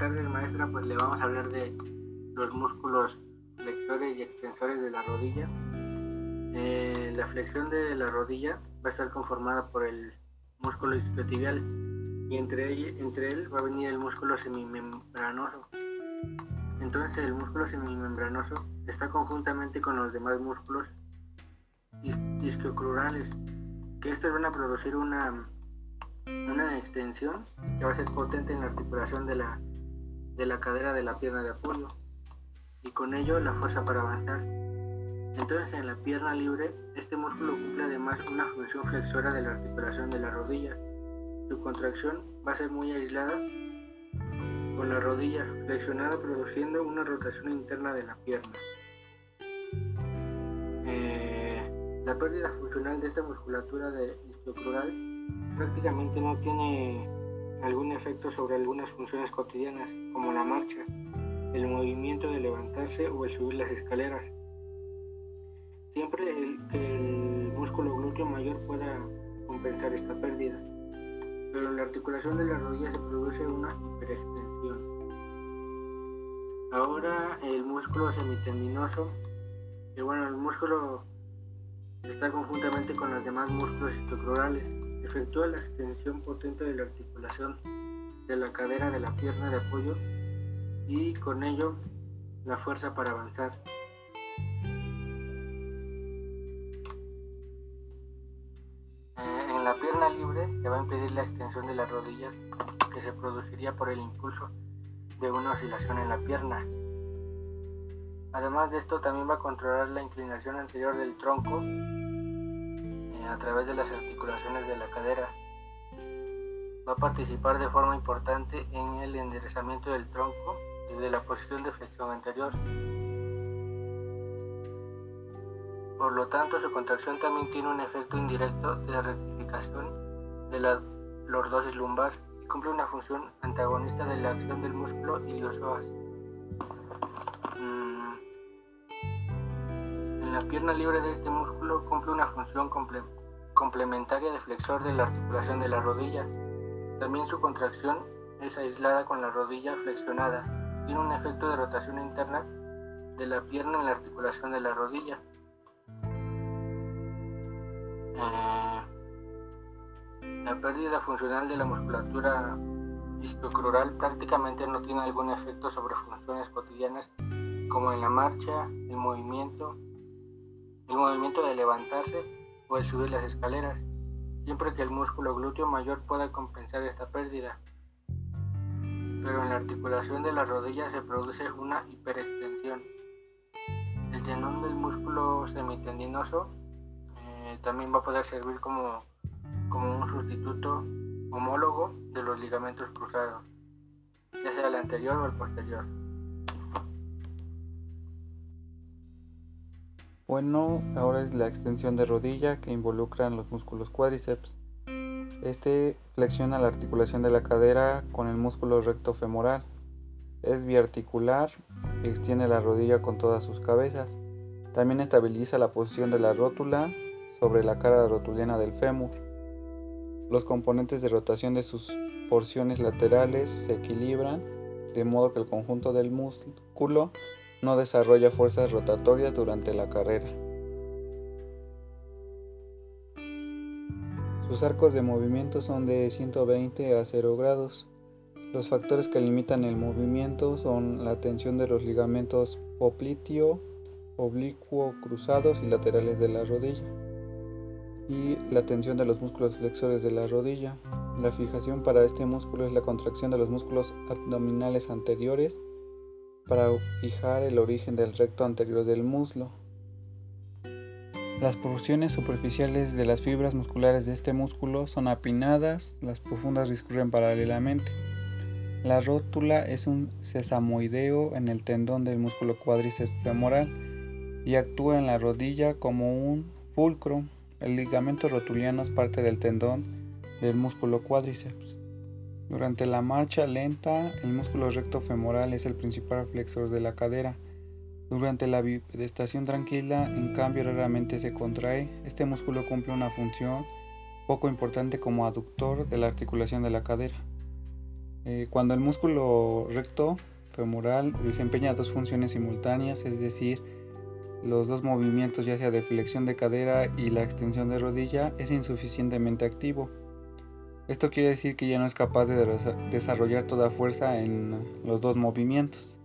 tardes maestra, pues le vamos a hablar de los músculos flexores y extensores de la rodilla. Eh, la flexión de la rodilla va a estar conformada por el músculo isquiotibial y entre, él, entre él va a venir el músculo semimembranoso. Entonces el músculo semimembranoso está conjuntamente con los demás músculos isquiocrurales, que estos van a producir una, una extensión que va a ser potente en la articulación de la, de la cadera de la pierna de apoyo y con ello la fuerza para avanzar. Entonces en la pierna libre, este músculo cumple además una función flexora de la articulación de la rodilla. Su contracción va a ser muy aislada con la rodilla flexionada produciendo una rotación interna de la pierna. Eh, la pérdida funcional de esta musculatura de prácticamente no tiene algún efecto sobre algunas funciones cotidianas como la marcha, el movimiento de levantarse o el subir las escaleras. Siempre que el músculo glúteo mayor pueda compensar esta pérdida, pero en la articulación de la rodilla se produce una hiperextensión. Ahora el músculo semitendinoso, que bueno, el músculo está conjuntamente con los demás músculos estructurales, efectúa la extensión potente de la articulación de la cadera de la pierna de apoyo y con ello la fuerza para avanzar. Eh, en la pierna libre se va a impedir la extensión de las rodillas que se produciría por el impulso de una oscilación en la pierna. Además de esto también va a controlar la inclinación anterior del tronco a través de las articulaciones de la cadera. Va a participar de forma importante en el enderezamiento del tronco de la posición de flexión anterior. Por lo tanto, su contracción también tiene un efecto indirecto de rectificación de la lordosis lumbar y cumple una función antagonista de la acción del músculo iliosoas. Mm. En la pierna libre de este músculo cumple una función complementaria de flexor de la articulación de la rodilla. También su contracción es aislada con la rodilla flexionada tiene un efecto de rotación interna de la pierna en la articulación de la rodilla. Eh, la pérdida funcional de la musculatura isquiocrural prácticamente no tiene algún efecto sobre funciones cotidianas como en la marcha, el movimiento, el movimiento de levantarse o el subir las escaleras, siempre que el músculo glúteo mayor pueda compensar esta pérdida pero en la articulación de la rodilla se produce una hiperextensión. El tendón del músculo semitendinoso eh, también va a poder servir como, como un sustituto homólogo de los ligamentos cruzados, ya sea el anterior o el posterior. Bueno, ahora es la extensión de rodilla que involucran los músculos cuádriceps. Este flexiona la articulación de la cadera con el músculo recto femoral. Es biarticular, extiende la rodilla con todas sus cabezas. También estabiliza la posición de la rótula sobre la cara rotuliana del fémur. Los componentes de rotación de sus porciones laterales se equilibran de modo que el conjunto del músculo no desarrolla fuerzas rotatorias durante la carrera. Sus arcos de movimiento son de 120 a 0 grados. Los factores que limitan el movimiento son la tensión de los ligamentos popliteo, oblicuo cruzados y laterales de la rodilla y la tensión de los músculos flexores de la rodilla. La fijación para este músculo es la contracción de los músculos abdominales anteriores para fijar el origen del recto anterior del muslo. Las porciones superficiales de las fibras musculares de este músculo son apinadas, las profundas discurren paralelamente. La rótula es un sesamoideo en el tendón del músculo cuádriceps femoral y actúa en la rodilla como un fulcro. El ligamento rotuliano es parte del tendón del músculo cuádriceps. Durante la marcha lenta, el músculo recto femoral es el principal flexor de la cadera durante la bipedestación tranquila, en cambio, raramente se contrae. Este músculo cumple una función poco importante como aductor de la articulación de la cadera. Eh, cuando el músculo recto femoral desempeña dos funciones simultáneas, es decir, los dos movimientos ya sea de flexión de cadera y la extensión de rodilla, es insuficientemente activo. Esto quiere decir que ya no es capaz de desarrollar toda fuerza en los dos movimientos.